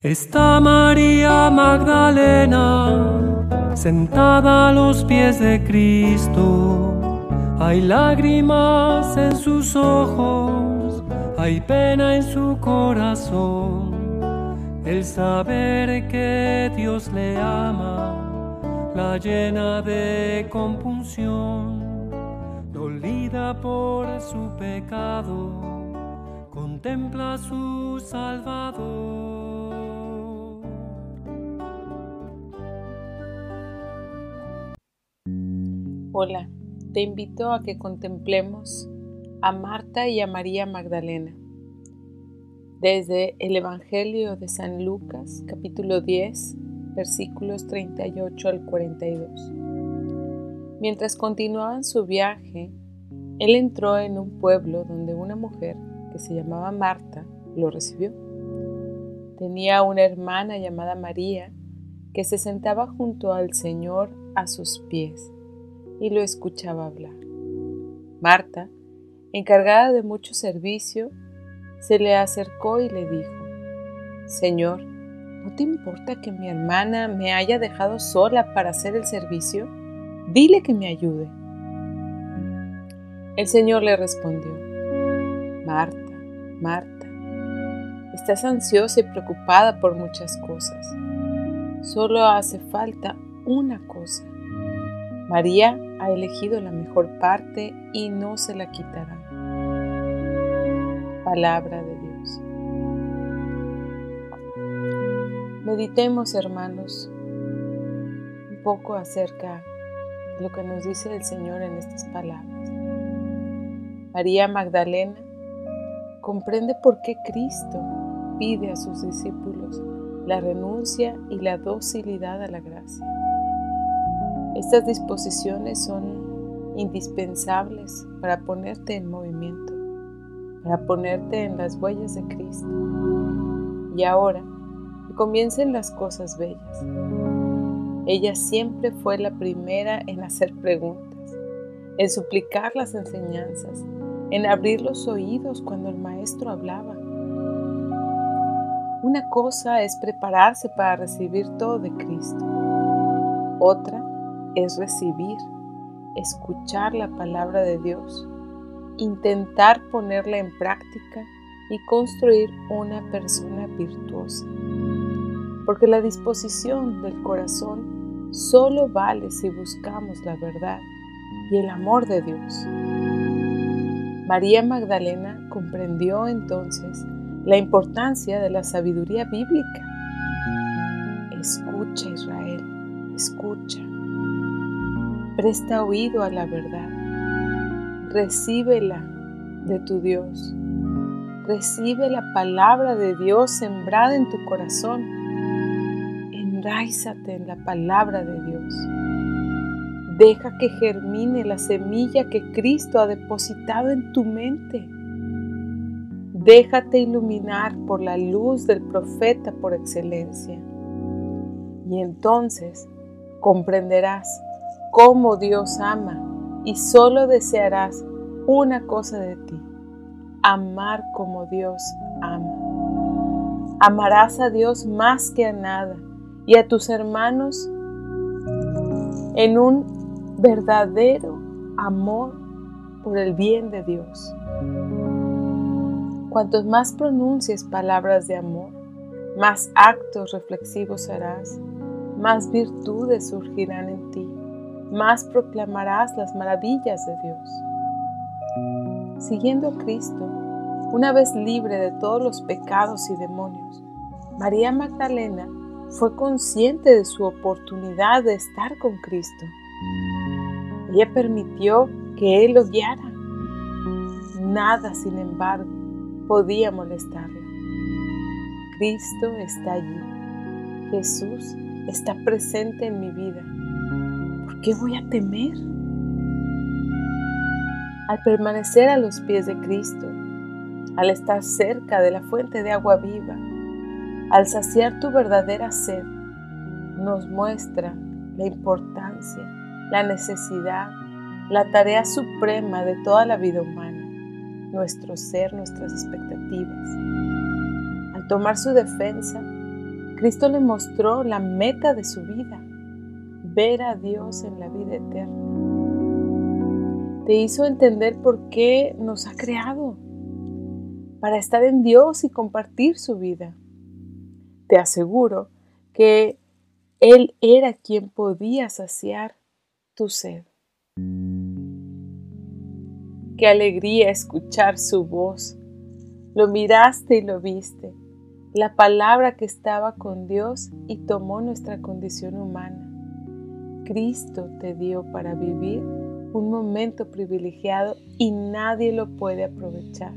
Está María Magdalena sentada a los pies de Cristo. Hay lágrimas en sus ojos, hay pena en su corazón. El saber que Dios le ama la llena de compunción, dolida por su pecado, contempla a su Salvador. Hola, te invito a que contemplemos a Marta y a María Magdalena desde el Evangelio de San Lucas capítulo 10 versículos 38 al 42. Mientras continuaban su viaje, él entró en un pueblo donde una mujer que se llamaba Marta lo recibió. Tenía una hermana llamada María que se sentaba junto al Señor a sus pies y lo escuchaba hablar. Marta, encargada de mucho servicio, se le acercó y le dijo, Señor, ¿no te importa que mi hermana me haya dejado sola para hacer el servicio? Dile que me ayude. El Señor le respondió, Marta, Marta, estás ansiosa y preocupada por muchas cosas. Solo hace falta una cosa. María ha elegido la mejor parte y no se la quitará. Palabra de Dios. Meditemos, hermanos, un poco acerca de lo que nos dice el Señor en estas palabras. María Magdalena comprende por qué Cristo pide a sus discípulos la renuncia y la docilidad a la gracia. Estas disposiciones son indispensables para ponerte en movimiento, para ponerte en las huellas de Cristo. Y ahora, comiencen las cosas bellas. Ella siempre fue la primera en hacer preguntas, en suplicar las enseñanzas, en abrir los oídos cuando el maestro hablaba. Una cosa es prepararse para recibir todo de Cristo. Otra es recibir, escuchar la palabra de Dios, intentar ponerla en práctica y construir una persona virtuosa. Porque la disposición del corazón solo vale si buscamos la verdad y el amor de Dios. María Magdalena comprendió entonces la importancia de la sabiduría bíblica. Escucha Israel, escucha. Presta oído a la verdad. Recíbela de tu Dios. Recibe la palabra de Dios sembrada en tu corazón. Enraízate en la palabra de Dios. Deja que germine la semilla que Cristo ha depositado en tu mente. Déjate iluminar por la luz del profeta por excelencia. Y entonces comprenderás cómo Dios ama y solo desearás una cosa de ti, amar como Dios ama. Amarás a Dios más que a nada y a tus hermanos en un verdadero amor por el bien de Dios. Cuantos más pronuncies palabras de amor, más actos reflexivos harás, más virtudes surgirán en ti más proclamarás las maravillas de Dios. Siguiendo a Cristo, una vez libre de todos los pecados y demonios, María Magdalena fue consciente de su oportunidad de estar con Cristo. Ella permitió que Él lo guiara. Nada, sin embargo, podía molestarla. Cristo está allí. Jesús está presente en mi vida qué voy a temer? Al permanecer a los pies de Cristo, al estar cerca de la fuente de agua viva, al saciar tu verdadera sed, nos muestra la importancia, la necesidad, la tarea suprema de toda la vida humana, nuestro ser, nuestras expectativas. Al tomar su defensa, Cristo le mostró la meta de su vida, ver a Dios en la vida eterna. Te hizo entender por qué nos ha creado, para estar en Dios y compartir su vida. Te aseguro que Él era quien podía saciar tu sed. Qué alegría escuchar su voz. Lo miraste y lo viste. La palabra que estaba con Dios y tomó nuestra condición humana. Cristo te dio para vivir un momento privilegiado y nadie lo puede aprovechar.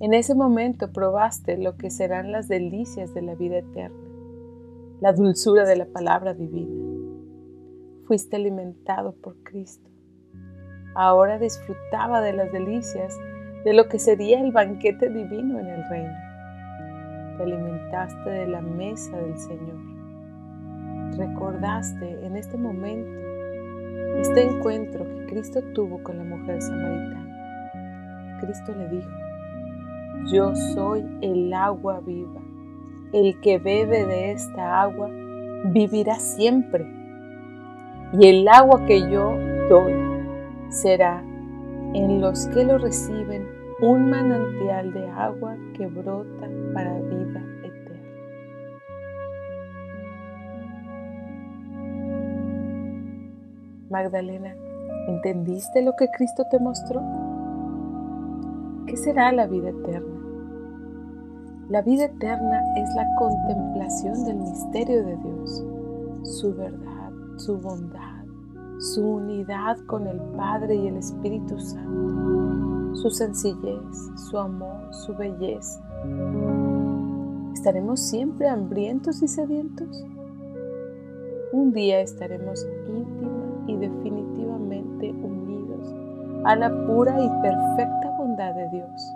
En ese momento probaste lo que serán las delicias de la vida eterna la dulzura de la palabra divina. Fuiste alimentado por Cristo. Ahora disfrutaba de las delicias de lo que sería el banquete divino en el reino. Te alimentaste de la mesa del Señor. Recordaste en este momento este encuentro que Cristo tuvo con la mujer samaritana. Cristo le dijo, yo soy el agua viva. El que bebe de esta agua vivirá siempre. Y el agua que yo doy será en los que lo reciben un manantial de agua que brota para vida eterna. Magdalena, ¿entendiste lo que Cristo te mostró? ¿Qué será la vida eterna? La vida eterna es la contemplación del misterio de Dios, su verdad, su bondad, su unidad con el Padre y el Espíritu Santo, su sencillez, su amor, su belleza. ¿Estaremos siempre hambrientos y sedientos? Un día estaremos íntima y definitivamente unidos a la pura y perfecta bondad de Dios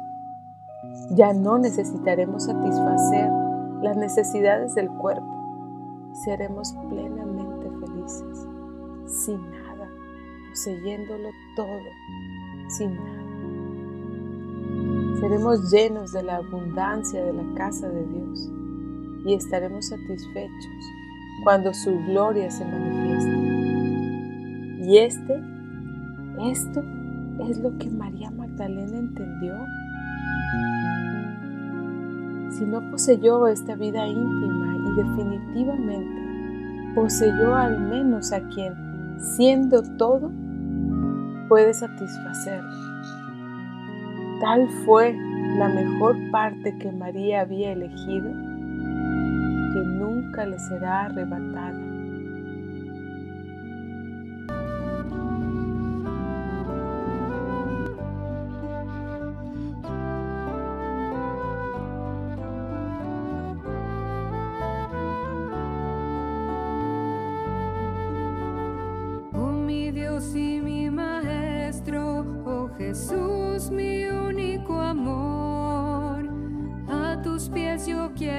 ya no necesitaremos satisfacer las necesidades del cuerpo seremos plenamente felices, sin nada, poseyéndolo todo, sin nada. Seremos llenos de la abundancia de la casa de Dios y estaremos satisfechos cuando su gloria se manifieste. Y este, esto es lo que María Magdalena entendió si no poseyó esta vida íntima y definitivamente poseyó al menos a quien, siendo todo, puede satisfacerlo. Tal fue la mejor parte que María había elegido que nunca le será arrebatada.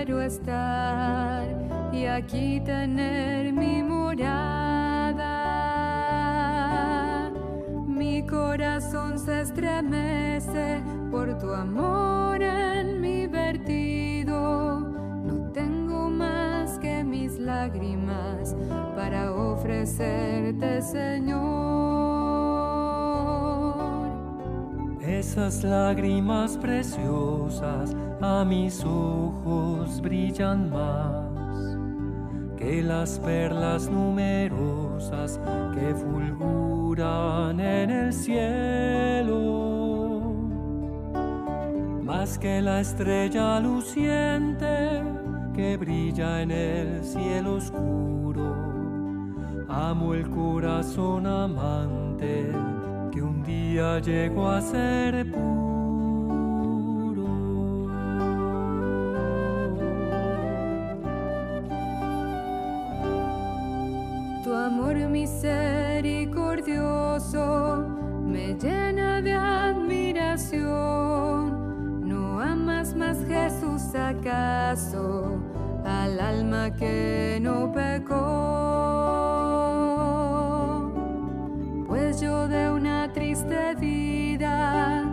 Quiero estar y aquí tener mi morada. Mi corazón se estremece por tu amor en mi vertido. No tengo más que mis lágrimas para ofrecerte, Señor. Esas lágrimas preciosas a mis ojos brillan más que las perlas numerosas que fulguran en el cielo, más que la estrella luciente que brilla en el cielo oscuro. Amo el corazón amante que un día llegó a ser acaso al alma que no pecó? Pues yo de una triste vida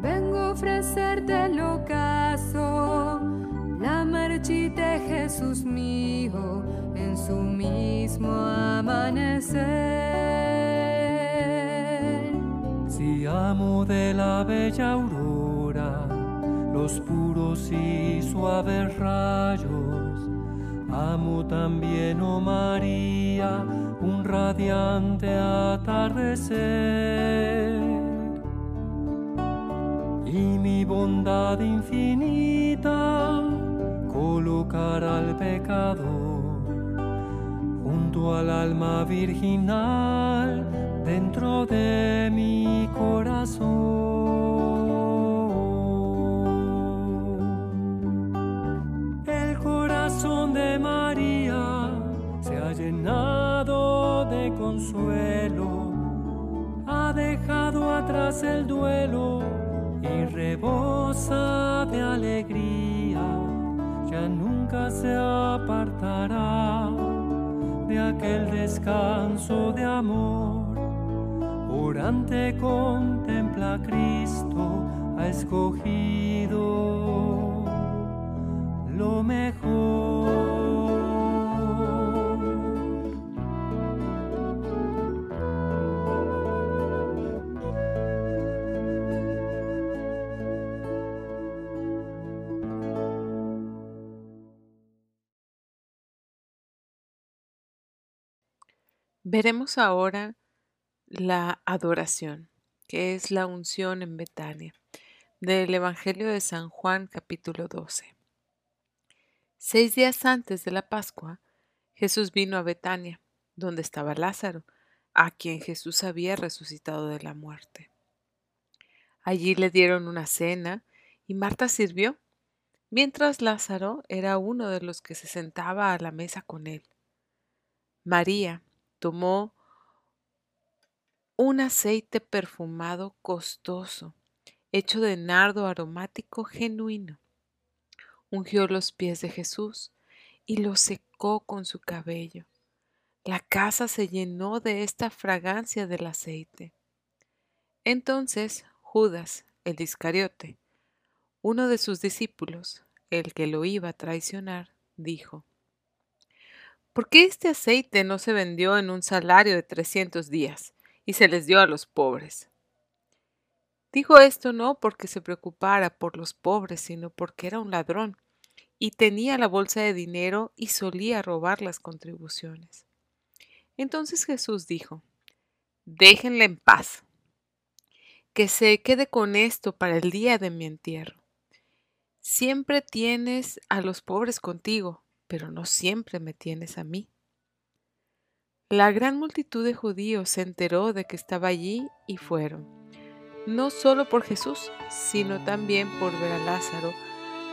vengo ofrecerte el ocaso, la marchita Jesús mío en su mismo amanecer. Si amo de la bella los puros y suaves rayos, amo también, oh María, un radiante atardecer y mi bondad infinita colocar al pecador junto al alma virginal dentro de mi corazón. De consuelo, ha dejado atrás el duelo y rebosa de alegría, ya nunca se apartará de aquel descanso de amor. Orante contempla a Cristo, ha escogido lo mejor. Veremos ahora la adoración, que es la unción en Betania, del Evangelio de San Juan capítulo 12. Seis días antes de la Pascua, Jesús vino a Betania, donde estaba Lázaro, a quien Jesús había resucitado de la muerte. Allí le dieron una cena y Marta sirvió, mientras Lázaro era uno de los que se sentaba a la mesa con él. María, tomó un aceite perfumado costoso, hecho de nardo aromático genuino. Ungió los pies de Jesús y los secó con su cabello. La casa se llenó de esta fragancia del aceite. Entonces Judas, el Iscariote, uno de sus discípulos, el que lo iba a traicionar, dijo, ¿Por qué este aceite no se vendió en un salario de trescientos días y se les dio a los pobres? Dijo esto no porque se preocupara por los pobres, sino porque era un ladrón y tenía la bolsa de dinero y solía robar las contribuciones. Entonces Jesús dijo, déjenle en paz, que se quede con esto para el día de mi entierro. Siempre tienes a los pobres contigo, pero no siempre me tienes a mí. La gran multitud de judíos se enteró de que estaba allí y fueron, no solo por Jesús, sino también por ver a Lázaro,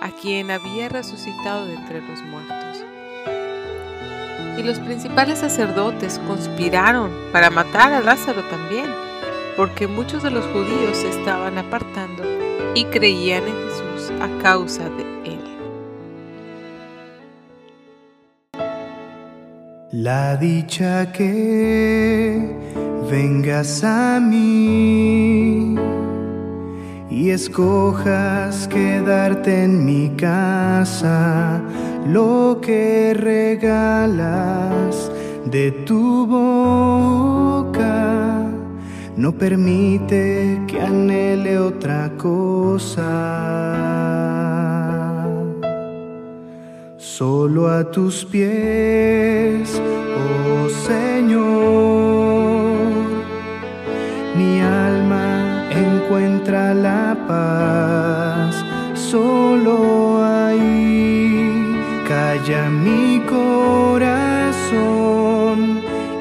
a quien había resucitado de entre los muertos. Y los principales sacerdotes conspiraron para matar a Lázaro también, porque muchos de los judíos se estaban apartando y creían en Jesús a causa de La dicha que vengas a mí y escojas quedarte en mi casa, lo que regalas de tu boca no permite que anhele otra cosa solo a tus pies, oh Señor. Mi alma encuentra la paz, solo ahí calla mi corazón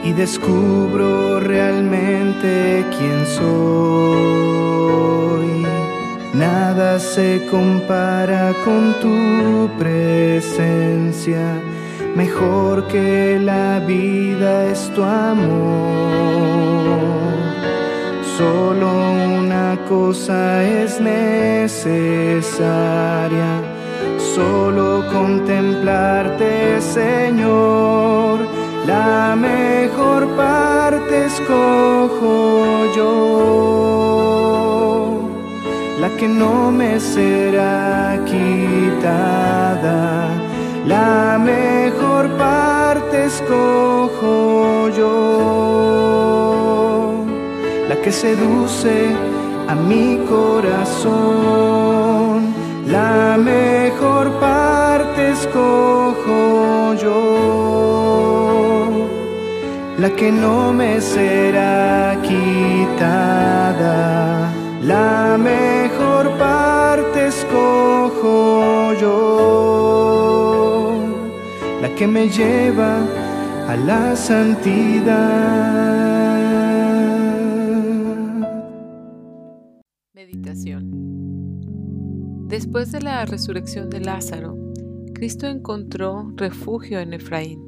y descubro realmente quién soy. Nada se compara con tu presencia, mejor que la vida es tu amor. Solo una cosa es necesaria, solo contemplarte, Señor. La mejor parte escojo yo que no me será quitada. La mejor parte escojo yo, la que seduce a mi corazón. La mejor parte escojo yo, la que no me será quitada. La mejor la que me lleva a la santidad. Después de la resurrección de Lázaro, Cristo encontró refugio en Efraín.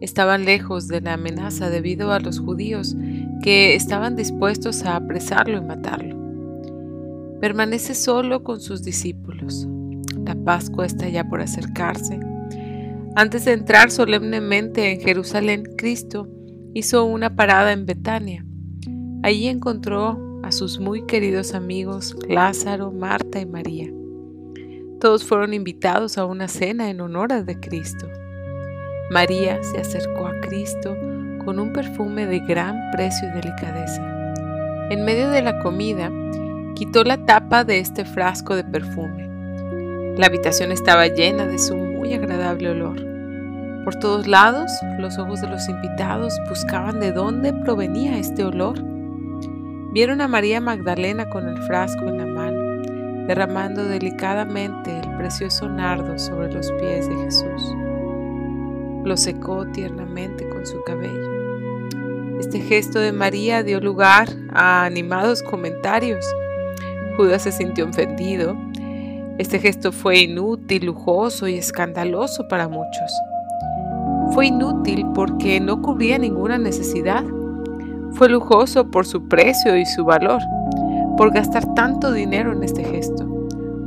Estaban lejos de la amenaza debido a los judíos que estaban dispuestos a apresarlo y matarlo. Permanece solo con sus discípulos. La Pascua está ya por acercarse. Antes de entrar solemnemente en Jerusalén, Cristo hizo una parada en Betania. Allí encontró a sus muy queridos amigos Lázaro, Marta y María. Todos fueron invitados a una cena en honor de Cristo. María se acercó a Cristo con un perfume de gran precio y delicadeza. En medio de la comida, quitó la tapa de este frasco de perfume. La habitación estaba llena de su muy agradable olor. Por todos lados, los ojos de los invitados buscaban de dónde provenía este olor Vieron a María Magdalena con el frasco en la mano, derramando delicadamente el precioso nardo sobre los pies de Jesús. Lo secó tiernamente con su cabello. Este gesto de María dio lugar a animados comentarios. Judas se sintió ofendido. Este gesto fue inútil, lujoso y escandaloso para muchos. Fue inútil porque no cubría ninguna necesidad fue lujoso por su precio y su valor, por gastar tanto dinero en este gesto.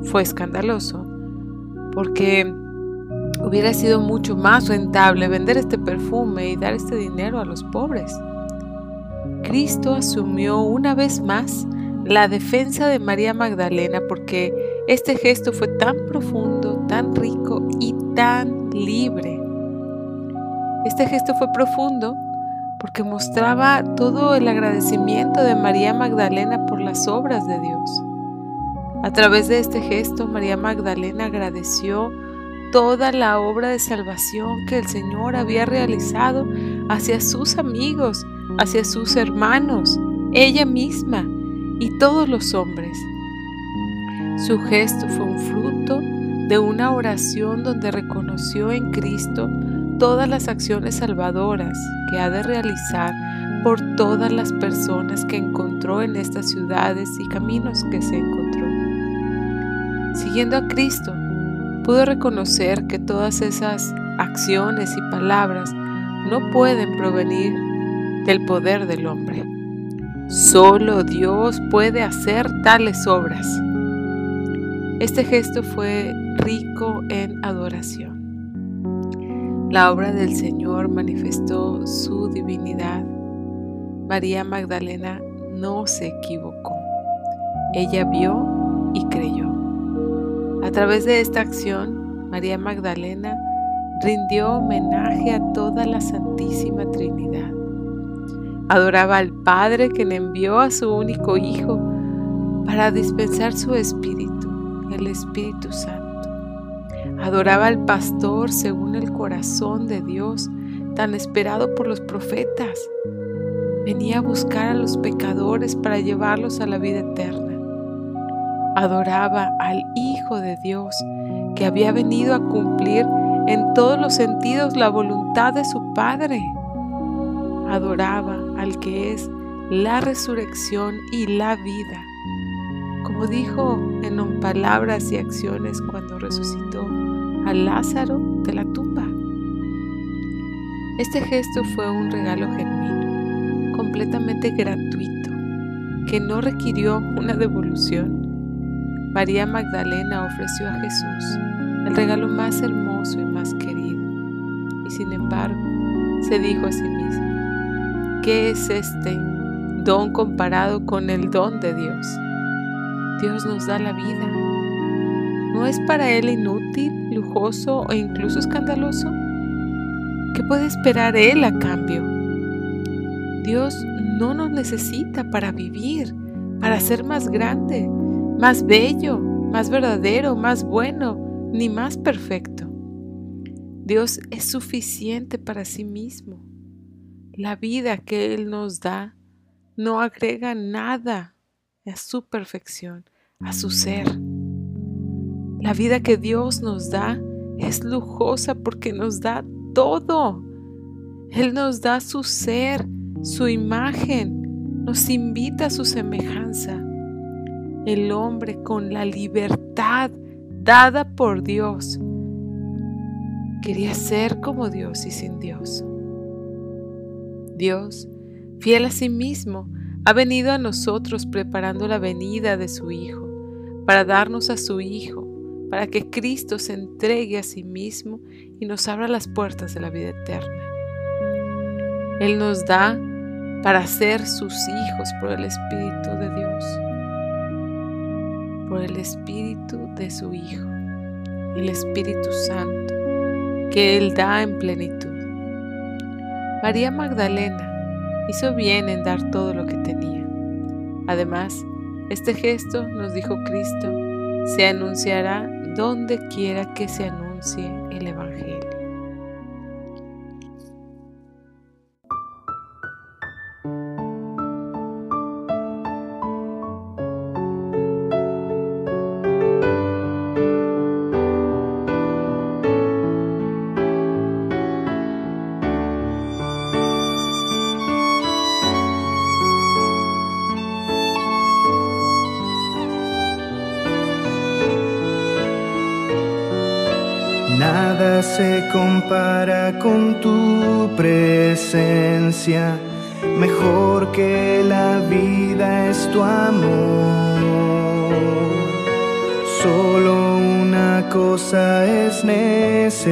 Fue escandaloso porque hubiera sido mucho más rentable vender este perfume y dar este dinero a los pobres. Cristo asumió una vez más la defensa de María Magdalena porque este gesto fue tan profundo, tan rico y tan libre. Este gesto fue profundo porque mostraba todo el agradecimiento de María Magdalena por las obras de Dios. A través de este gesto, María Magdalena agradeció toda la obra de salvación que el Señor había realizado hacia sus amigos, hacia sus hermanos, ella misma y todos los hombres. Su gesto fue un fruto de una oración donde reconoció en Cristo todas las acciones salvadoras que ha de realizar por todas las personas que encontró en estas ciudades y caminos que se encontró. Siguiendo a Cristo, pudo reconocer que todas esas acciones y palabras no pueden provenir del poder del hombre. Solo Dios puede hacer tales obras. Este gesto fue rico en adoración. La obra del Señor manifestó su divinidad. María Magdalena no se equivocó. Ella vio y creyó. A través de esta acción, María Magdalena rindió homenaje a toda la Santísima Trinidad. Adoraba al Padre que envió a su único Hijo para dispensar su Espíritu, Espíritu Santo. Adoraba al pastor según el corazón de Dios, tan esperado por los profetas. Venía a buscar a los pecadores para llevarlos a la vida eterna. Adoraba al Hijo de Dios, que había venido a cumplir en todos los sentidos la voluntad de su Padre. Adoraba al que es la resurrección y la vida, como dijo en palabras y acciones cuando resucitó a Lázaro de la tumba. Este gesto fue un regalo genuino, completamente gratuito, que no requirió una devolución. María Magdalena ofreció a Jesús el regalo más hermoso y más querido, y sin embargo se dijo a sí misma, ¿qué es este don comparado con el don de Dios? Dios nos da la vida. ¿No es para Él inútil, lujoso o incluso escandaloso? ¿Qué puede esperar Él a cambio? Dios no nos necesita para vivir, para ser más grande, más bello, más verdadero, más bueno, ni más perfecto. Dios es suficiente para sí mismo. La vida que Él nos da no agrega nada a su perfección, a su ser. La vida que Dios nos da es lujosa porque nos da todo. Él nos da su ser, su imagen, nos invita a su semejanza. El hombre con la libertad dada por Dios quería ser como Dios y sin Dios. Dios, fiel a sí mismo, ha venido a nosotros preparando la venida de su Hijo, para darnos a su Hijo, para que Cristo se entregue a sí mismo y nos abra las puertas de la vida eterna. Él nos da para ser sus hijos por el Espíritu de Dios, por el Espíritu de su Hijo, el Espíritu Santo, que Él da en plenitud. María Magdalena hizo bien en dar todo lo que tenía. Además, este gesto, nos dijo Cristo, se anunciará donde quiera que se anuncie el Evangelio. Que la vida es tu amor. Solo una cosa es necesaria,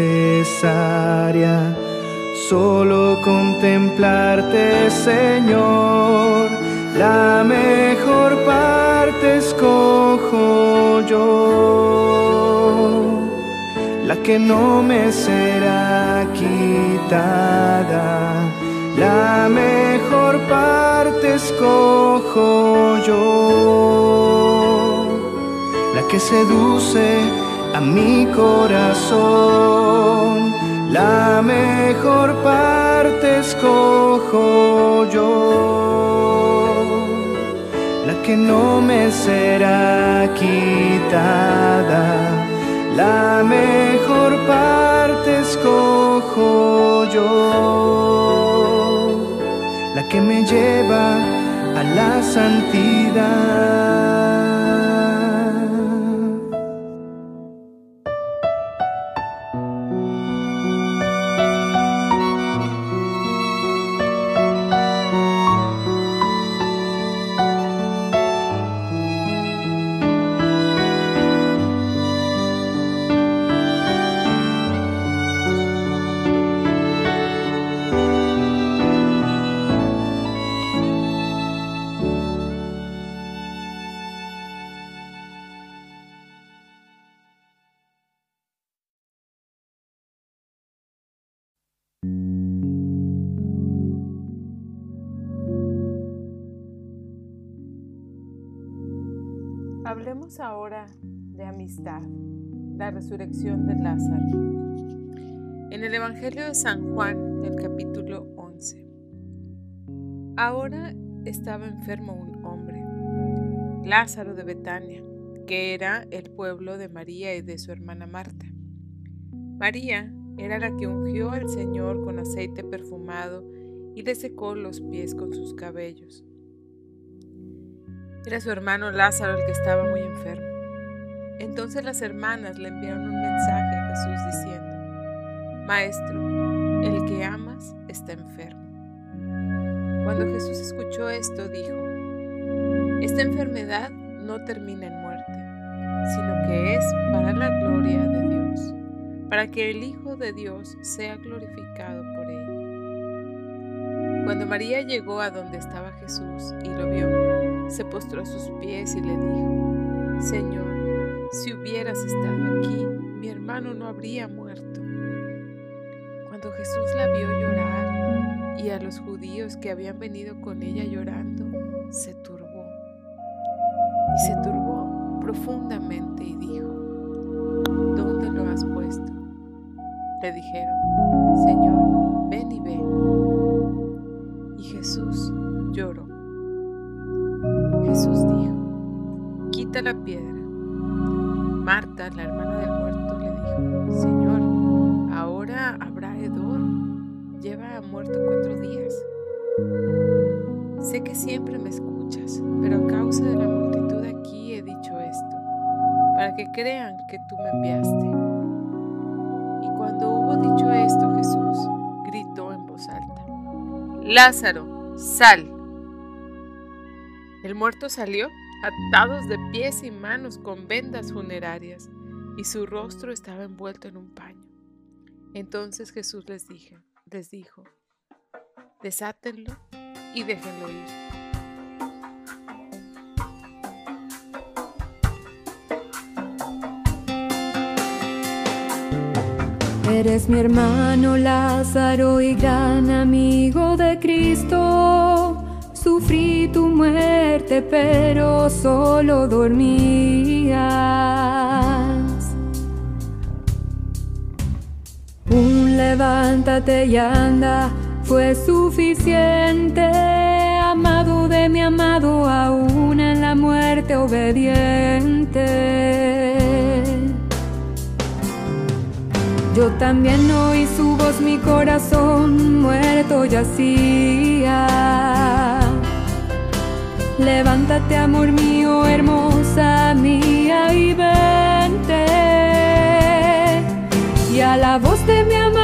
solo contemplarte, Señor. La mejor parte escojo yo la que no me será quitada. La mejor escojo yo, la que seduce a mi corazón. La mejor parte escojo yo, la que no me será quitada la mejor parte escojo yo, que me lleva a la santidad. La resurrección de Lázaro. En el Evangelio de San Juan, el capítulo 11. Ahora estaba enfermo un hombre, Lázaro de Betania, que era el pueblo de María y de su hermana Marta. María era la que ungió al Señor con aceite perfumado y le secó los pies con sus cabellos. Era su hermano Lázaro el que estaba muy enfermo. Entonces las hermanas le enviaron un mensaje a Jesús diciendo, Maestro, el que amas está enfermo. Cuando Jesús escuchó esto, dijo, Esta enfermedad no termina en muerte, sino que es para la gloria de Dios, para que el Hijo de Dios sea glorificado por ella. Cuando María llegó a donde estaba Jesús y lo vio, se postró a sus pies y le dijo, Señor, si hubieras estado aquí, mi hermano no habría muerto. Cuando Jesús la vio llorar y a los judíos que habían venido con ella llorando, se turbó. Y se turbó profundamente y dijo, ¿dónde lo has puesto? Le dijeron, Señor, ven y ve. Y Jesús lloró. Jesús dijo, quita la piedra. La hermana del muerto, le dijo, Señor, ahora habrá hedor. Lleva muerto cuatro días. Sé que siempre me escuchas, pero a causa de la multitud aquí he dicho esto, para que crean que tú me enviaste. Y cuando hubo dicho esto, Jesús gritó en voz alta, Lázaro, sal. El muerto salió, atados de pies y manos con vendas funerarias, y su rostro estaba envuelto en un paño. Entonces Jesús les, dije, les dijo, desátenlo y déjenlo ir. Eres mi hermano Lázaro y gran amigo de Cristo. Sufrí tu muerte, pero solo dormías. Un levántate y anda fue suficiente. Amado de mi amado, aún en la muerte obediente. Yo también oí su voz, mi corazón muerto yacía. Levántate, amor mío, hermosa mía, y vente. Y a la voz de mi amado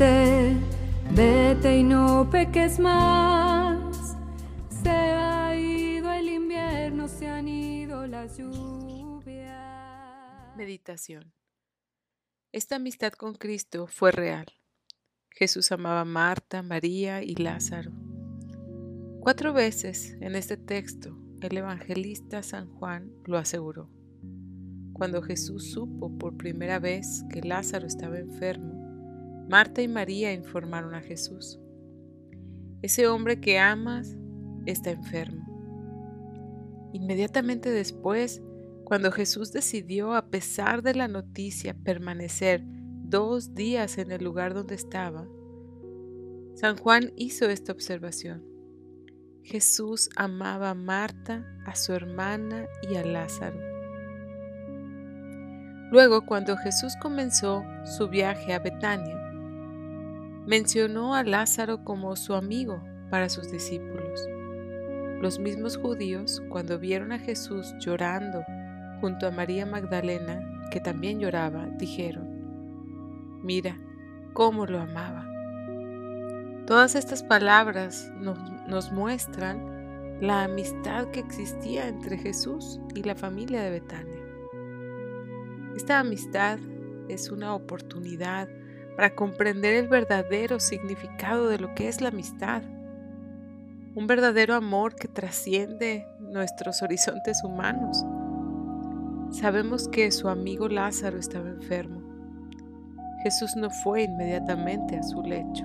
Vete y no peques más. Se ha ido el invierno, se han ido las lluvias. Meditación. Esta amistad con Cristo fue real. Jesús amaba a Marta, María y Lázaro. Cuatro veces en este texto el evangelista San Juan lo aseguró. Cuando Jesús supo por primera vez que Lázaro estaba enfermo, Marta y María informaron a Jesús. Ese hombre que amas está enfermo. Inmediatamente después, cuando Jesús decidió, a pesar de la noticia, permanecer dos días en el lugar donde estaba, San Juan hizo esta observación. Jesús amaba a Marta, a su hermana y a Lázaro. Luego, cuando Jesús comenzó su viaje a Betania, mencionó a Lázaro como su amigo para sus discípulos. Los mismos judíos, cuando vieron a Jesús llorando junto a María Magdalena, que también lloraba, dijeron, mira cómo lo amaba. Todas estas palabras nos, muestran la amistad que existía entre Jesús y la familia de Betania. Esta amistad es una oportunidad para comprender el verdadero significado de lo que es la amistad. Un verdadero amor que trasciende nuestros horizontes humanos. Sabemos que su amigo Lázaro estaba enfermo. Jesús no fue inmediatamente a su lecho.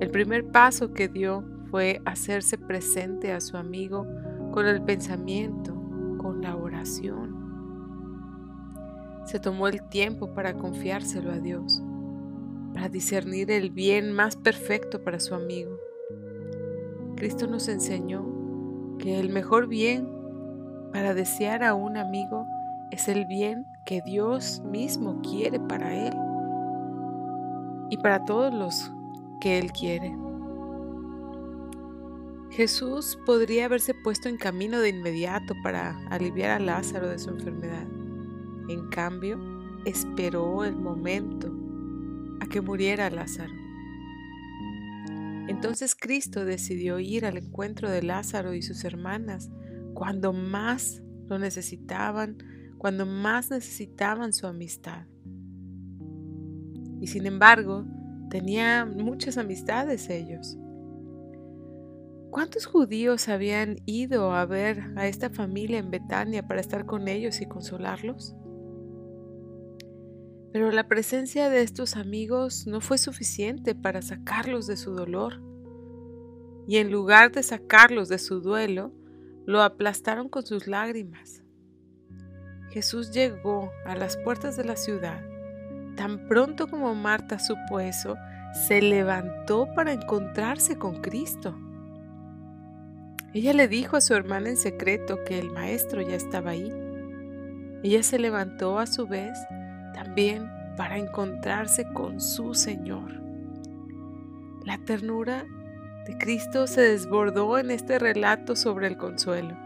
El primer paso que dio fue hacerse presente a su amigo con el pensamiento, con la oración. Se tomó el tiempo para confiárselo a Dios, para discernir el bien más perfecto para su amigo. Cristo nos enseñó que el mejor bien para desear a un amigo es el bien que Dios mismo quiere para él y para todos los que él quiere. Jesús podría haberse puesto en camino de inmediato para aliviar a Lázaro de su enfermedad. En cambio, esperó el momento que muriera Lázaro. Entonces Cristo decidió ir al encuentro de Lázaro y sus hermanas cuando más lo necesitaban, cuando más necesitaban su amistad. Y sin embargo, tenía muchas amistades ellos. ¿Cuántos judíos habían ido a ver a esta familia en Betania para estar con ellos y consolarlos? Pero la presencia de estos amigos no fue suficiente para sacarlos de su dolor. Y en lugar de sacarlos de su duelo, lo aplastaron con sus lágrimas. Jesús llegó a las puertas de la ciudad. Tan pronto como Marta supo eso, se levantó para encontrarse con Cristo. Ella le dijo a su hermana en secreto que el maestro ya estaba ahí. Ella se levantó a su vez también para encontrarse con su Señor. La ternura de Cristo se desbordó en este relato sobre el consuelo.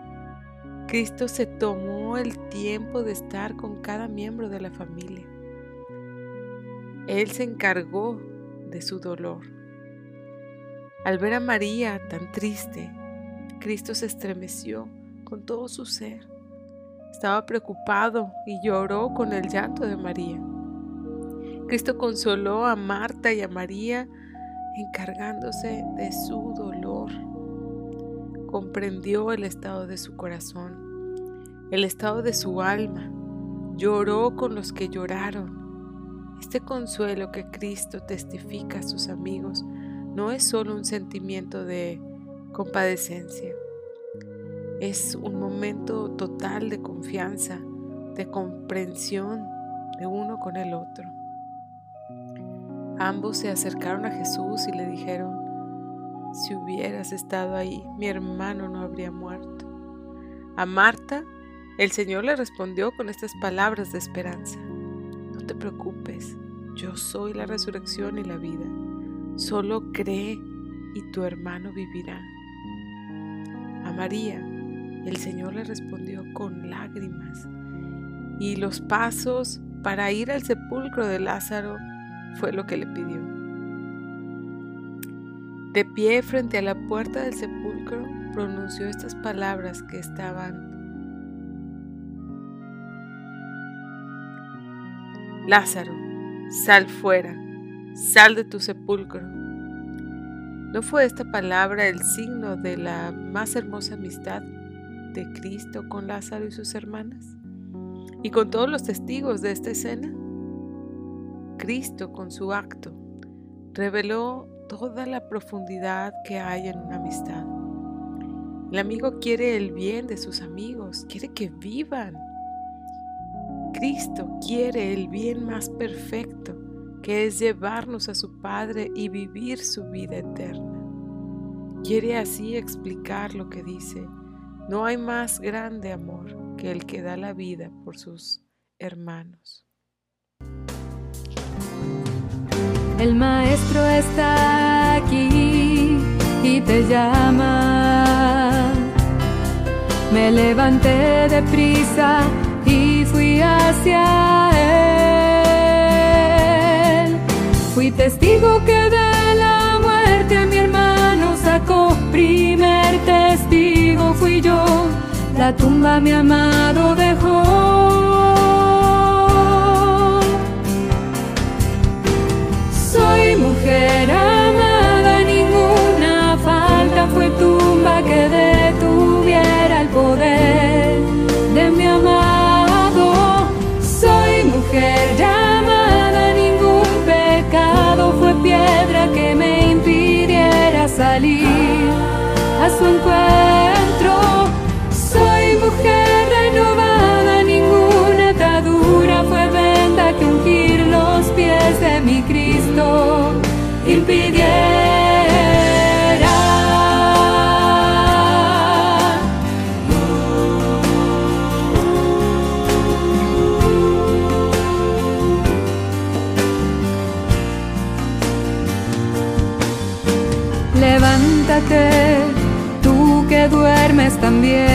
Cristo se tomó el tiempo de estar con cada miembro de la familia. Él se encargó de su dolor. Al ver a María tan triste, Cristo se estremeció con todo su ser. Estaba preocupado y lloró con el llanto de María. Cristo consoló a Marta y a María encargándose de su dolor. Comprendió el estado de su corazón, el estado de su alma. Lloró con los que lloraron. Este consuelo que Cristo testifica a sus amigos no es solo un sentimiento de compadecencia. Es un momento total de confianza, de comprensión de uno con el otro. Ambos se acercaron a Jesús y le dijeron, si hubieras estado ahí, mi hermano no habría muerto. A Marta, el Señor le respondió con estas palabras de esperanza. No te preocupes, yo soy la resurrección y la vida. Solo cree y tu hermano vivirá. A María, el Señor le respondió con lágrimas y los pasos para ir al sepulcro de Lázaro fue lo que le pidió. De pie frente a la puerta del sepulcro, pronunció estas palabras que estaban Lázaro, sal fuera, sal de tu sepulcro. ¿No fue esta palabra el signo de la más hermosa amistad de Cristo con Lázaro y sus hermanas? ¿Y con todos los testigos de esta escena? Cristo con su acto reveló toda la profundidad que hay en una amistad. El amigo quiere el bien de sus amigos, quiere que vivan. Cristo quiere el bien más perfecto, que es llevarnos a su Padre y vivir su vida eterna. Quiere así explicar lo que dice, no hay más grande amor que el que da la vida por sus hermanos. El maestro está aquí y te llama. Me levanté de prisa y fui hacia él. Fui testigo que de la muerte a mi hermano sacó. Primer testigo yo. La tumba mi amado dejó. mujer Levántate, tú que duermes también.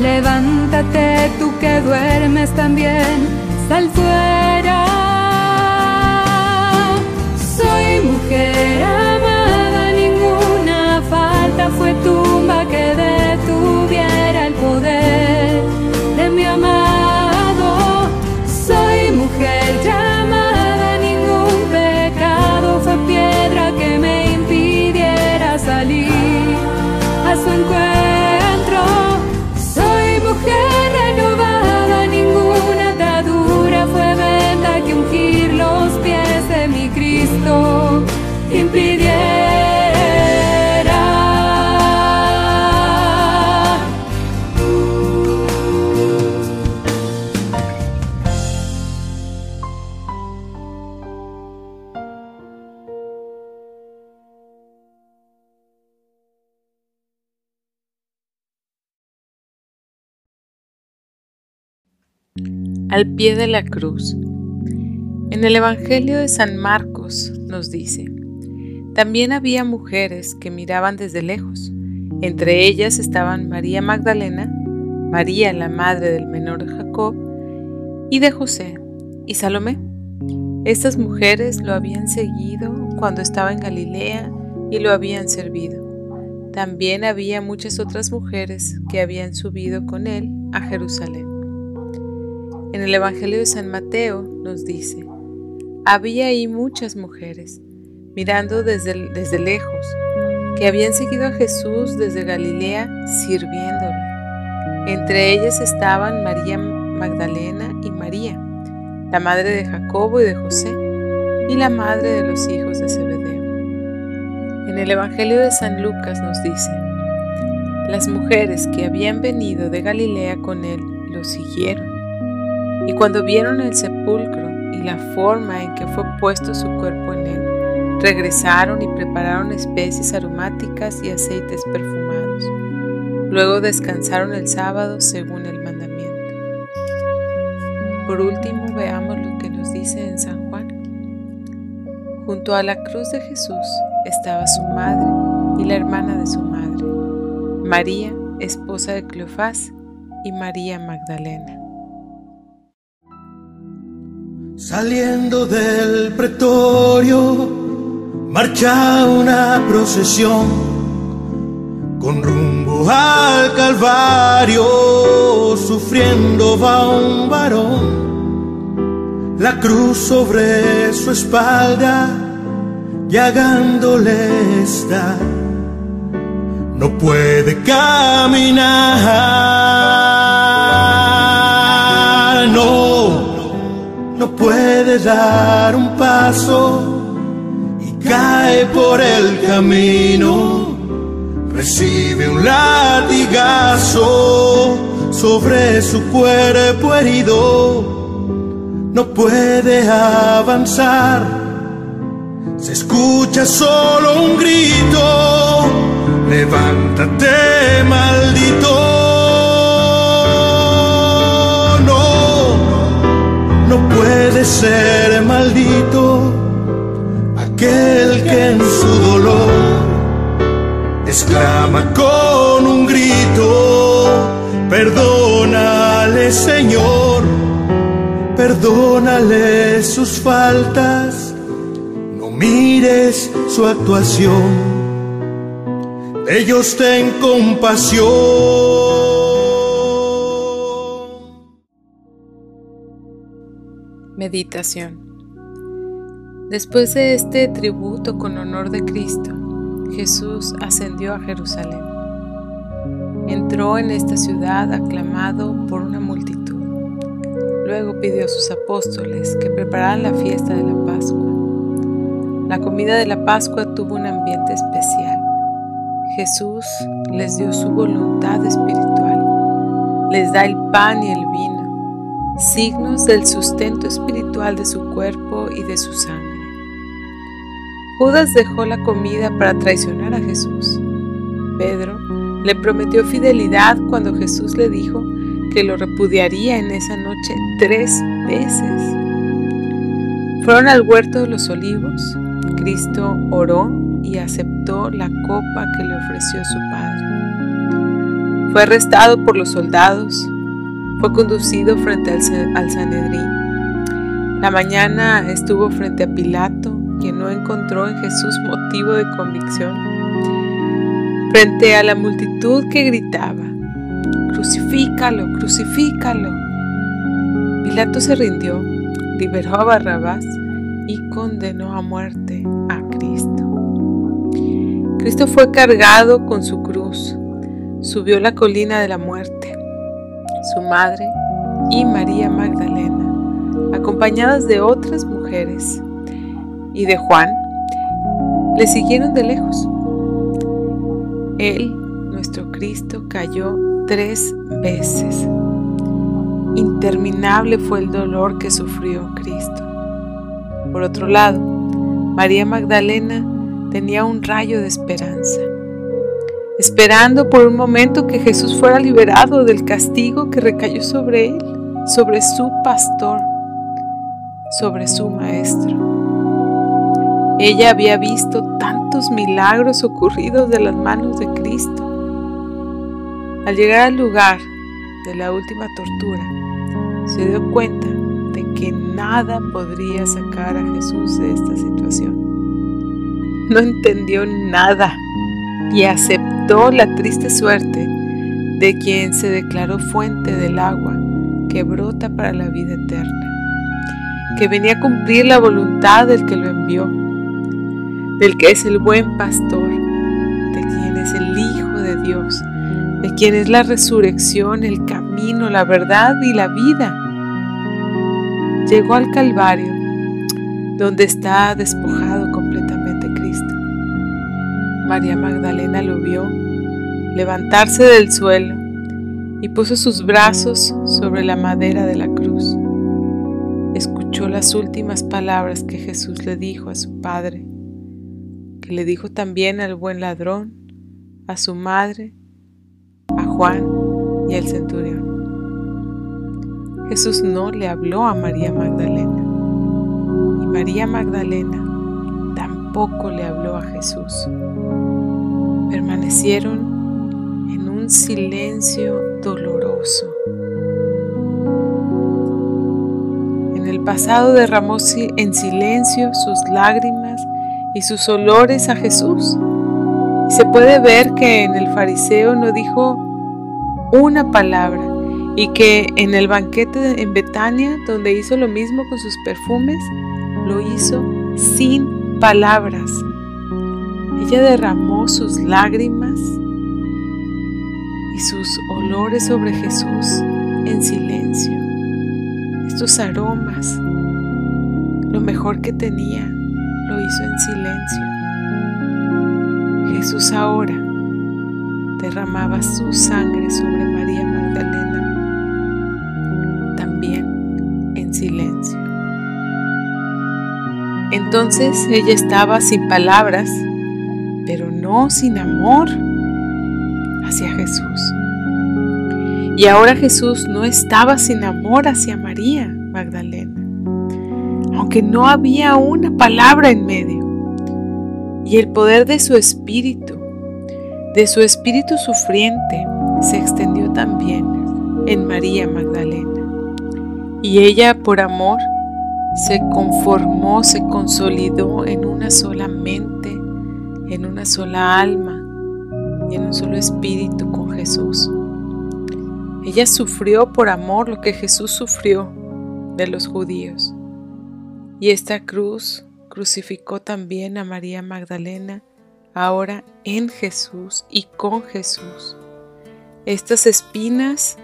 Levántate, tú que duermes también. Sal fuera. Al pie de la cruz. En el Evangelio de San Marcos nos dice, también había mujeres que miraban desde lejos. Entre ellas estaban María Magdalena, María la madre del menor Jacob y de José, y Salomé. Estas mujeres lo habían seguido cuando estaba en Galilea y lo habían servido. También había muchas otras mujeres que habían subido con él a Jerusalén. En el Evangelio de San Mateo nos dice, había ahí muchas mujeres, mirando desde, desde lejos, que habían seguido a Jesús desde Galilea sirviéndole. Entre ellas estaban María Magdalena y María, la madre de Jacobo y de José, y la madre de los hijos de Zebedeo. En el Evangelio de San Lucas nos dice, las mujeres que habían venido de Galilea con él lo siguieron, y cuando vieron el sepulcro y la forma en que fue puesto su cuerpo en él, regresaron y prepararon especies aromáticas y aceites perfumados. Luego descansaron el sábado según el mandamiento. Por último, veamos lo que nos dice en San Juan. Junto a la cruz de Jesús estaba su madre y la hermana de su madre, María, esposa de Cleofás, y María Magdalena. Saliendo del pretorio, marcha una procesión con rumbo al Calvario, sufriendo va un varón, la cruz sobre su espalda, llagándole está, no puede caminar, no puede dar un paso y cae por el camino. Recibe un latigazo sobre su cuerpo herido. No puede avanzar. Se escucha solo un grito. Levántate, maldito. Puede ser maldito aquel que en su dolor exclama con un grito, perdónale Señor, perdónale sus faltas, no mires su actuación, de ellos ten compasión. Meditación Después de este tributo con honor de Cristo, Jesús ascendió a Jerusalén. Entró en esta ciudad aclamado por una multitud. Luego pidió a sus apóstoles que prepararan la fiesta de la Pascua. La comida de la Pascua tuvo un ambiente especial. Jesús les dio su voluntad espiritual. Les da el pan y el vino signos del sustento espiritual de su cuerpo y de su sangre. Judas dejó la comida para traicionar a Jesús. Pedro le prometió fidelidad cuando Jesús le dijo que lo repudiaría en esa noche tres veces. Fueron al huerto de los olivos. Cristo oró y aceptó la copa que le ofreció su Padre. Fue arrestado por los soldados. Fue conducido frente al, Sanedrín. La mañana estuvo frente a Pilato, quien no encontró en Jesús motivo de convicción. Frente a la multitud que gritaba, crucifícalo, crucifícalo. Pilato se rindió, liberó a Barrabás y condenó a muerte a Cristo. Cristo fue cargado con su cruz, subió la colina de la muerte. Su madre y María Magdalena, acompañadas de otras mujeres y de Juan, le siguieron de lejos. Él, nuestro Cristo, cayó tres veces. Interminable fue el dolor que sufrió Cristo. Por otro lado, María Magdalena tenía un rayo de esperanza, esperando por un momento que Jesús fuera liberado del castigo que recayó sobre él, sobre su pastor, sobre su maestro. Ella había visto tantos milagros ocurridos de las manos de Cristo al llegar al lugar de la última tortura, se dio cuenta de que nada podría sacar a Jesús de esta situación. No entendió nada y aceptó la triste suerte de quien se declaró fuente del agua que brota para la vida eterna, que venía a cumplir la voluntad del que lo envió, del que es el buen pastor, de quien es el Hijo de Dios de quien es la resurrección, el camino, la verdad y la vida. Llegó al Calvario, donde está despojado. María Magdalena lo vio levantarse del suelo y puso sus brazos sobre la madera de la cruz. Escuchó las últimas palabras que Jesús le dijo a su padre, que le dijo también al buen ladrón, a su madre a Juan y al centurión. Jesús no le habló a María Magdalena y María Magdalena tampoco le habló a Jesús. Permanecieron en un silencio doloroso. En el pasado derramó en silencio sus lágrimas y sus olores a Jesús. Se puede ver que en el fariseo no dijo una palabra y que en el banquete en Betania, donde hizo lo mismo con sus perfumes, lo hizo sin palabras. Ella derramó sus lágrimas y sus olores sobre Jesús en silencio. Estos aromas, lo mejor que tenía, lo hizo en silencio. Jesús ahora derramaba su sangre sobre María Magdalena, también en silencio. Entonces ella estaba sin palabras, no sin amor hacia Jesús. Y ahora Jesús no estaba sin amor hacia María Magdalena, aunque no había una palabra en medio. Y el poder de su espíritu de su espíritu sufriente se extendió también en María Magdalena. Y ella, por amor, se conformó, se consolidó en una sola mente, en una sola alma y en un solo espíritu con Jesús. Ella sufrió por amor lo que Jesús sufrió de los judíos. Y esta cruz crucificó también a María Magdalena ahora en Jesús y con Jesús. Estas espinas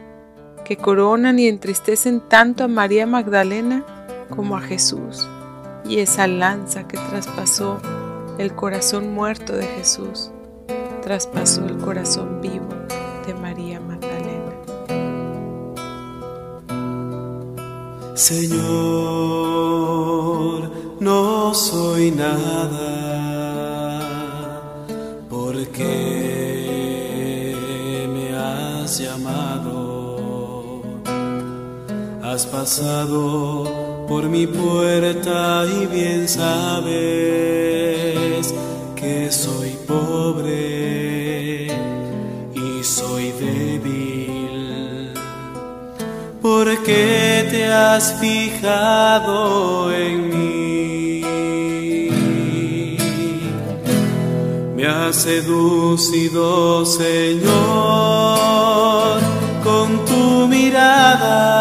que coronan y entristecen tanto a María Magdalena como a Jesús, y esa lanza que traspasó el corazón muerto de Jesús, traspasó el corazón vivo de María Magdalena. Señor, no soy nada porque me has llamado. Has pasado por mi puerta y bien sabes que soy pobre y soy débil. Porque te has fijado en mí. Me has seducido, Señor, con tu mirada.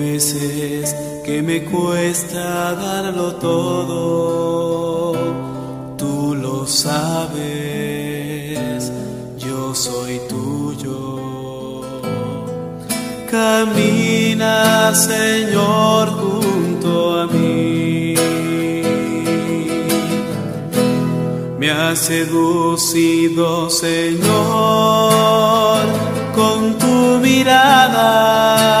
Veces que me cuesta darlo todo, tú lo sabes, yo soy tuyo. Camina, Señor, junto a mí. Me has seducido, Señor, con tu mirada.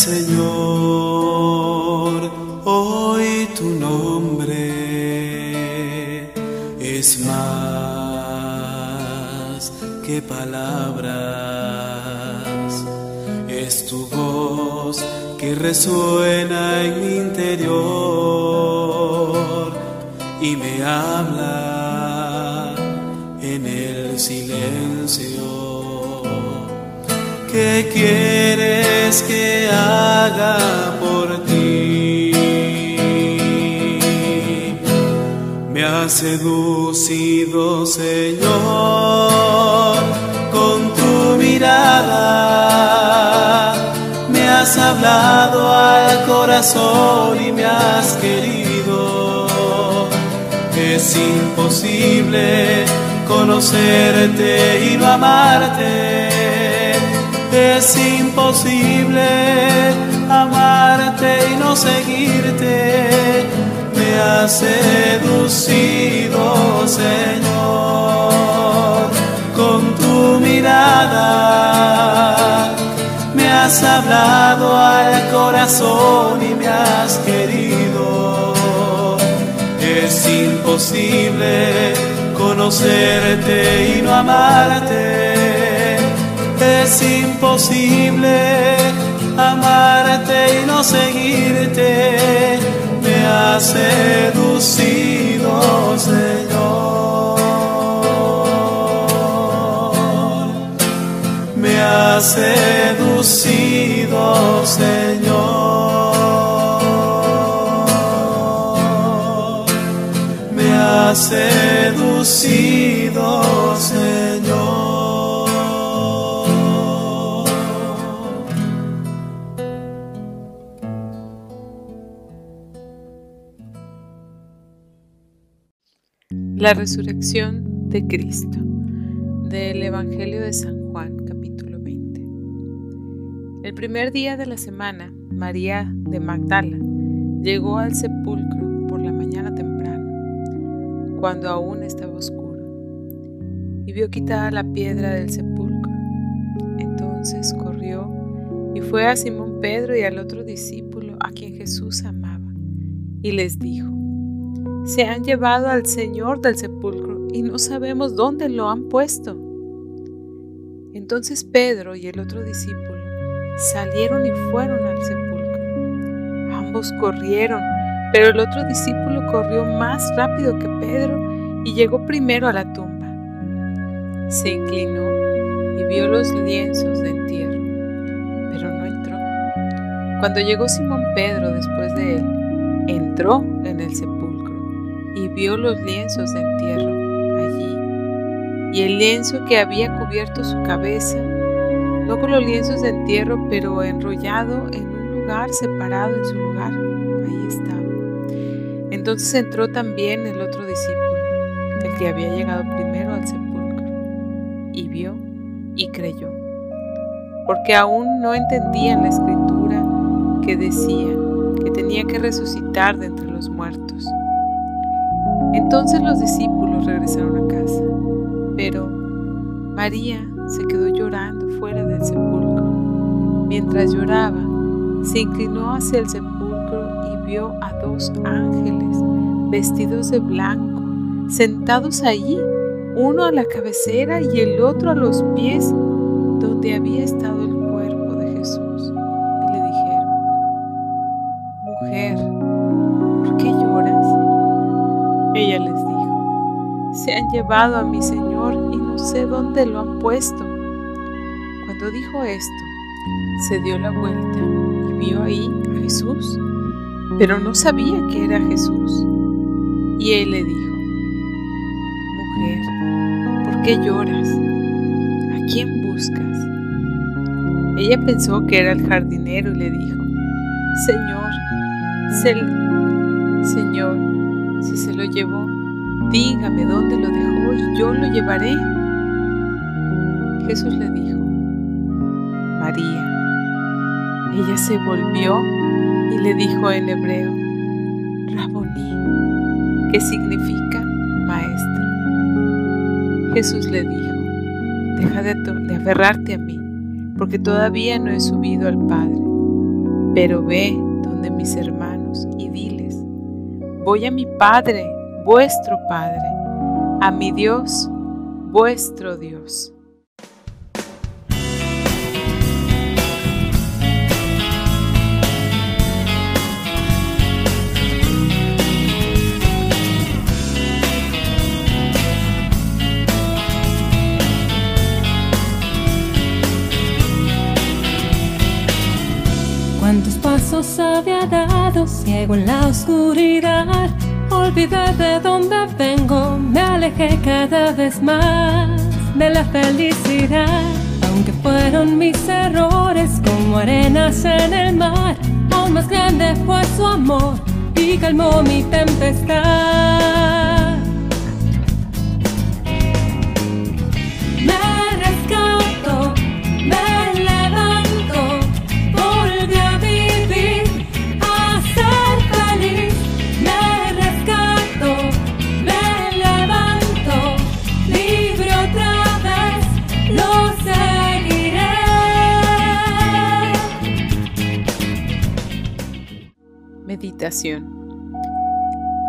Señor, hoy tu nombre es más que palabras. Es tu voz que resuena en mi interior y me habla en el silencio. ¿Qué quieres que por ti? Me has seducido, Señor, con tu mirada. Me has hablado al corazón y me has querido. Es imposible conocerte y no amarte. Es imposible amarte y no seguirte. Me has seducido, Señor, con tu mirada. Me has hablado al corazón y me has querido. Es imposible conocerte y no amarte. Es imposible amarte y no seguirte. Me has seducido, Señor. Me has seducido, Señor. Me has seducido, La resurrección de Cristo del Evangelio de San Juan capítulo 20. El primer día de la semana, María de Magdala llegó al sepulcro por la mañana temprano, cuando aún estaba oscuro, y vio quitada la piedra del sepulcro. Entonces corrió y fue a Simón Pedro y al otro discípulo a quien Jesús amaba, y les dijo, se han llevado al Señor del sepulcro y no sabemos dónde lo han puesto. Entonces Pedro y el otro discípulo salieron y fueron al sepulcro. Ambos corrieron, pero el otro discípulo corrió más rápido que Pedro y llegó primero a la tumba. Se inclinó y vio los lienzos de entierro, pero no entró. Cuando llegó Simón Pedro después de él, entró en el sepulcro vio los lienzos de entierro allí, y el lienzo que había cubierto su cabeza, no con los lienzos de entierro, pero enrollado en un lugar separado en su lugar. Ahí estaba. Entonces entró también el otro discípulo, el que había llegado primero al sepulcro, y vio y creyó, porque aún no entendían la escritura que decía que tenía que resucitar de entre. Entonces los discípulos regresaron a casa, pero María se quedó llorando fuera del sepulcro. Mientras lloraba, se inclinó hacia el sepulcro y vio a dos ángeles vestidos de blanco, sentados allí, uno a la cabecera y el otro a los pies donde había estado el se han llevado a mi Señor y no sé dónde lo han puesto. Cuando dijo esto, se dio la vuelta y vio ahí a Jesús, pero no sabía que era Jesús. Y él le dijo, Mujer, ¿por qué lloras? ¿A quién buscas? Ella pensó que era el jardinero y le dijo, Señor, Señor, si se lo llevó, dígame dónde lo dejó y yo lo llevaré. Jesús le dijo, María. Ella se volvió y le dijo en hebreo, Raboní, que significa maestro. Jesús le dijo, deja de, de aferrarte a mí, porque todavía no he subido al Padre, pero ve donde mis hermanos y diles, voy a mi Padre, vuestro Padre, a mi Dios, vuestro Dios. Cuántos pasos había dado ciego en la oscuridad. Olvidé de dónde vengo, me alejé cada vez más de la felicidad. Aunque fueron mis errores como arenas en el mar, aún más grande fue su amor y calmó mi tempestad.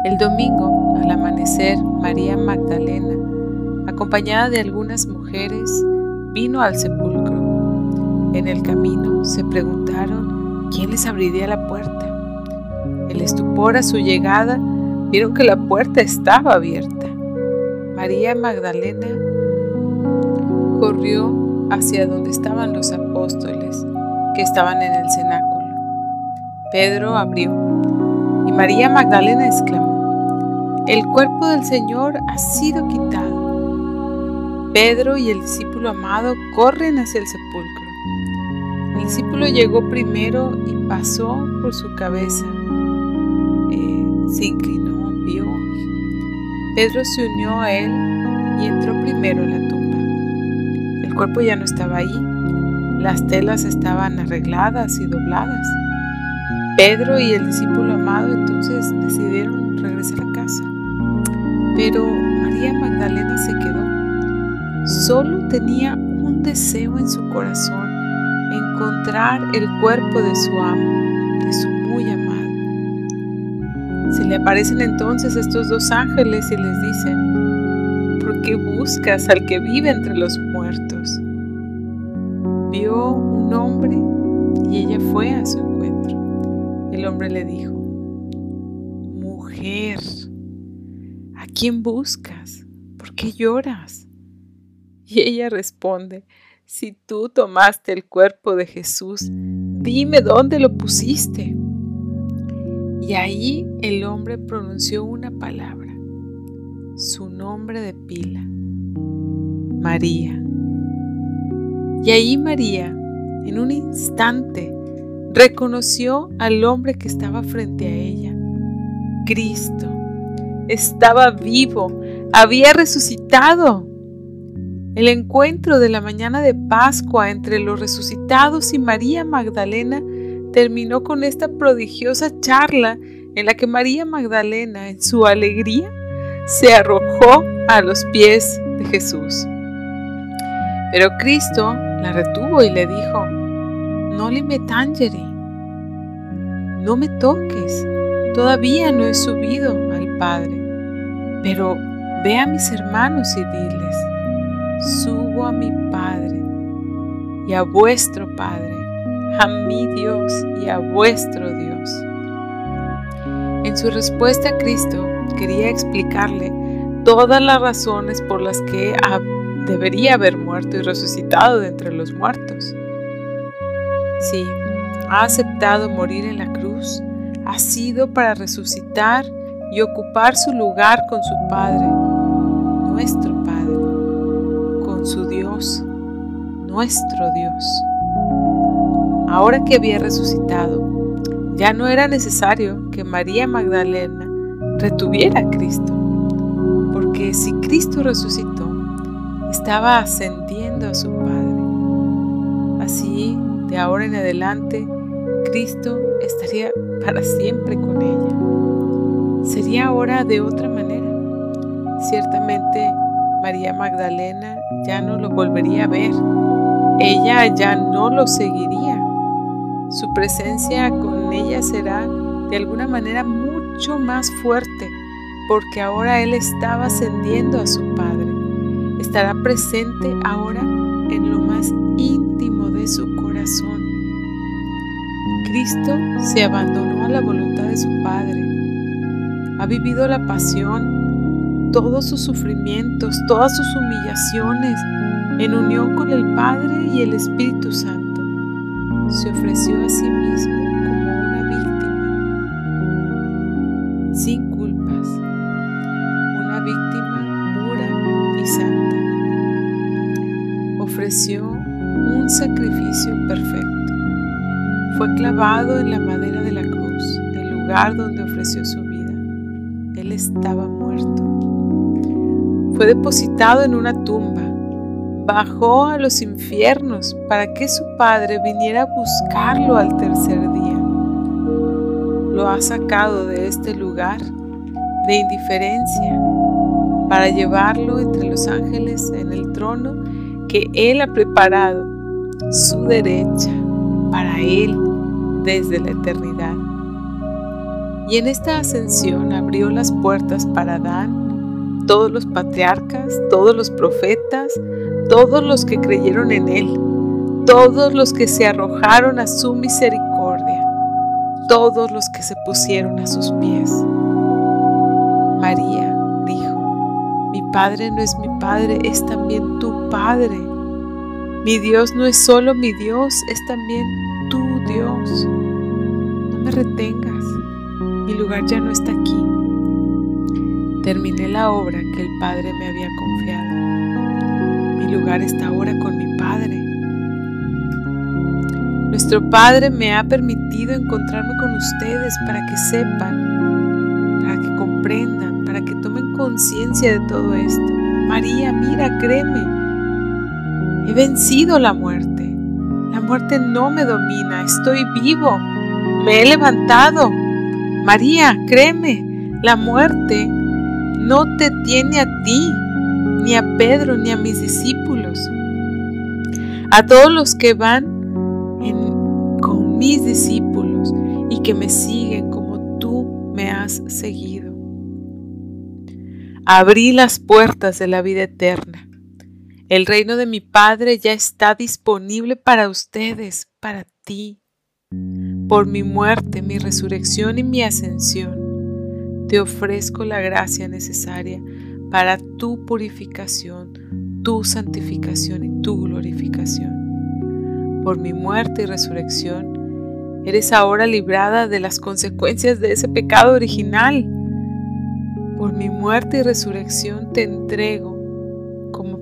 El domingo, al amanecer, María Magdalena, acompañada de algunas mujeres, vino al sepulcro. En el camino se preguntaron quién les abriría la puerta. El estupor a su llegada vieron que la puerta estaba abierta. María Magdalena corrió hacia donde estaban los apóstoles que estaban en el cenáculo. Pedro abrió María Magdalena exclamó, El cuerpo del Señor ha sido quitado. Pedro y el discípulo amado corren hacia el sepulcro. El discípulo llegó primero y pasó por su cabeza. Eh, se inclinó, vio. Pedro se unió a él y entró primero en la tumba. El cuerpo ya no estaba ahí. Las telas estaban arregladas y dobladas. Pedro y el discípulo amado entonces decidieron regresar a casa. Pero María Magdalena se quedó. solo tenía un deseo en su corazón, encontrar el cuerpo de su amo, de su muy amado. Se le aparecen entonces estos dos ángeles y les dicen, ¿por qué buscas al que vive entre los muertos? Vio un hombre y ella fue a su le dijo, Mujer, ¿a quién buscas? ¿Por qué lloras? Y ella responde, si tú tomaste el cuerpo de Jesús, dime dónde lo pusiste. Y ahí el hombre pronunció una palabra, su nombre de pila, María. Y ahí María, en un instante, reconoció al hombre que estaba frente a ella. Cristo estaba vivo, había resucitado. El encuentro de la mañana de Pascua entre los resucitados y María Magdalena terminó con esta prodigiosa charla en la que María Magdalena, en su alegría, se arrojó a los pies de Jesús. Pero Cristo la retuvo y le dijo, le no me toques, todavía no he subido al Padre, pero ve a mis hermanos y diles, subo a mi Padre y a vuestro Padre, a mi Dios y a vuestro Dios. En su respuesta a Cristo quería explicarle todas las razones por las que debería haber muerto y resucitado de entre los muertos. Sí, ha aceptado morir en la cruz, ha sido para resucitar y ocupar su lugar con su Padre, nuestro Padre, con su Dios, nuestro Dios. Ahora que había resucitado, ya no era necesario que María Magdalena retuviera a Cristo, porque si Cristo resucitó, estaba ascendiendo a su Padre. Así, de ahora en adelante, Cristo estaría para siempre con ella. Sería ahora de otra manera. Ciertamente, María Magdalena ya no lo volvería a ver. Ella ya no lo seguiría. Su presencia con ella será de alguna manera mucho más fuerte, porque ahora Él estaba ascendiendo a su Padre estará presente ahora en lo más íntimo de su corazón. Cristo se abandonó a la voluntad de su Padre. Ha vivido la pasión, todos sus sufrimientos, todas sus humillaciones en unión con el Padre y el Espíritu Santo. Se ofreció a sí mismo en la madera de la cruz, el lugar donde ofreció su vida. Él estaba muerto. Fue depositado en una tumba. Bajó a los infiernos para que su padre viniera a buscarlo al tercer día. Lo ha sacado de este lugar de indiferencia para llevarlo entre los ángeles en el trono que Él ha preparado su derecha para Él desde la eternidad. Y en esta ascensión abrió las puertas para Adán, todos los patriarcas, todos los profetas, todos los que creyeron en Él, todos los que se arrojaron a su misericordia, todos los que se pusieron a sus pies. María Padre no es mi Padre, es también tu Padre. Mi Dios no es solo mi Dios, es también Dios. No me retengas, mi lugar ya no está aquí. Terminé la obra que el Padre me había confiado. Mi lugar está ahora con mi Padre. Nuestro Padre me ha permitido encontrarme con ustedes para que sepan, para que comprendan, para que tomen conciencia de todo esto. María, mira, créeme. He vencido la muerte. Muerte no me domina. Estoy vivo. Me he levantado. María, créeme. La muerte no te tiene a ti, ni a Pedro, ni a mis discípulos. a todos los que van con mis discípulos y que me siguen como tú me has seguido. Abrí las puertas de la vida eterna. El reino de mi Padre ya está disponible para ustedes, para ti. Por mi muerte, mi resurrección y mi ascensión, te ofrezco la gracia necesaria para tu purificación, tu santificación y tu glorificación. Por mi muerte y resurrección, eres ahora librada de las consecuencias de ese pecado original. Por mi muerte y resurrección te entrego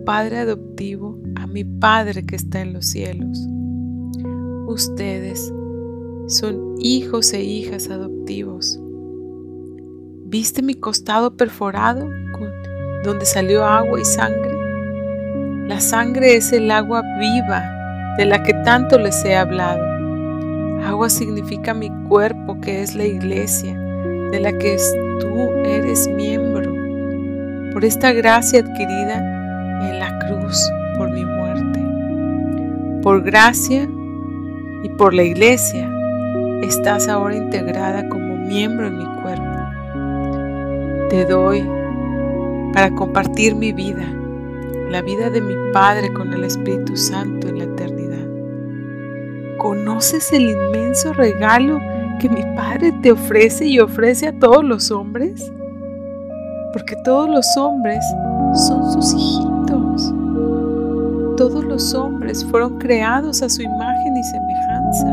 Padre adoptivo a mi Padre que está en los cielos. Ustedes son hijos e hijas adoptivos. ¿Viste mi costado perforado donde salió agua y sangre? La sangre es el agua viva de la que tanto les he hablado. Agua significa mi cuerpo, que es la iglesia, de la que tú eres miembro. Por esta gracia adquirida en la cruz por mi muerte. Por gracia y por la iglesia estás ahora integrada como miembro en mi cuerpo. Te doy para compartir mi vida la vida de mi Padre con el Espíritu Santo en la eternidad. ¿Conoces el inmenso regalo que mi Padre te ofrece y ofrece a todos los hombres? Porque todos los hombres son sus hijitos. Todos los hombres fueron creados a su imagen y semejanza.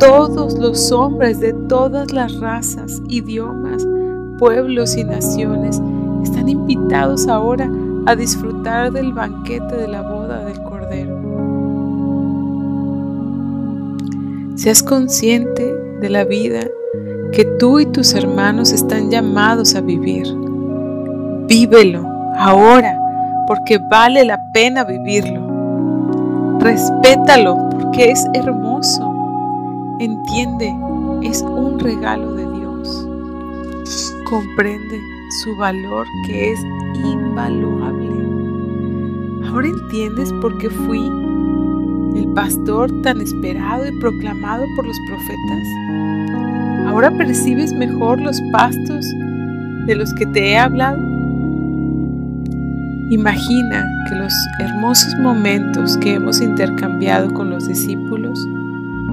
Todos los hombres de todas las razas, idiomas, pueblos y naciones están invitados ahora a disfrutar del banquete de la boda del Cordero. Seas consciente de la vida que tú y tus hermanos están llamados a vivir. Vívelo ahora porque vale la pena vivirlo. Respétalo porque es hermoso. Entiende, es un regalo de Dios. Comprende su valor que es invaluable. ¿Ahora entiendes por qué fui el pastor tan esperado y proclamado por los profetas? ¿Ahora percibes mejor los pastos de los que te he hablado? Imagina que los hermosos momentos que hemos intercambiado con los discípulos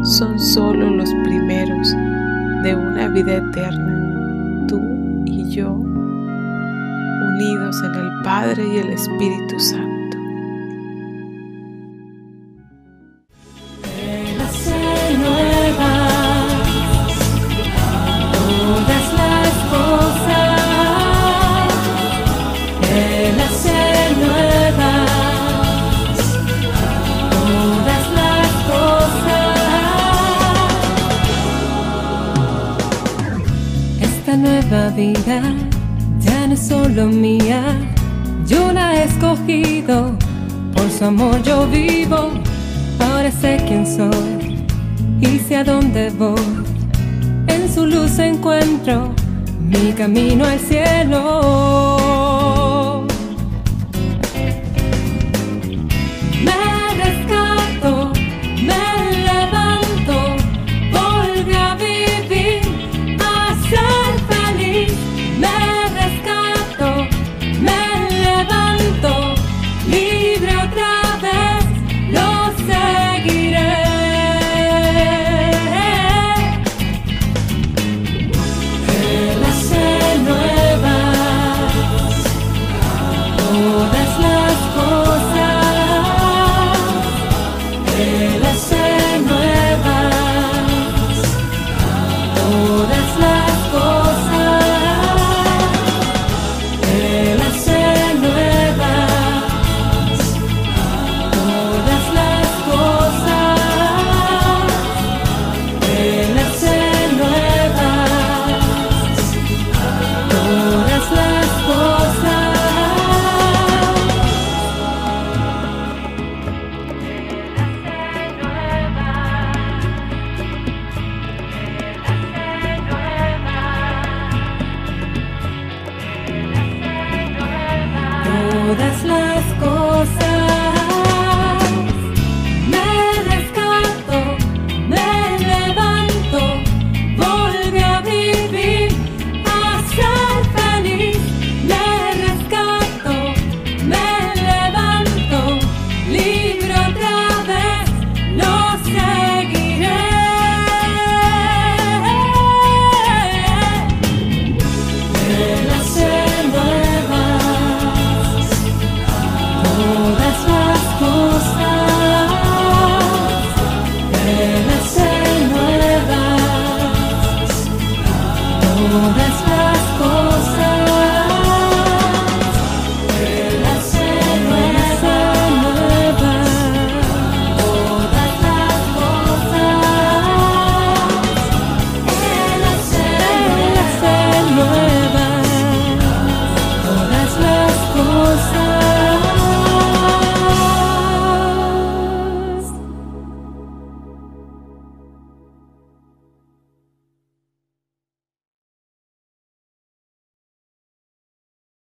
son solo los primeros de una vida eterna, tú y yo unidos en el Padre y el Espíritu Santo.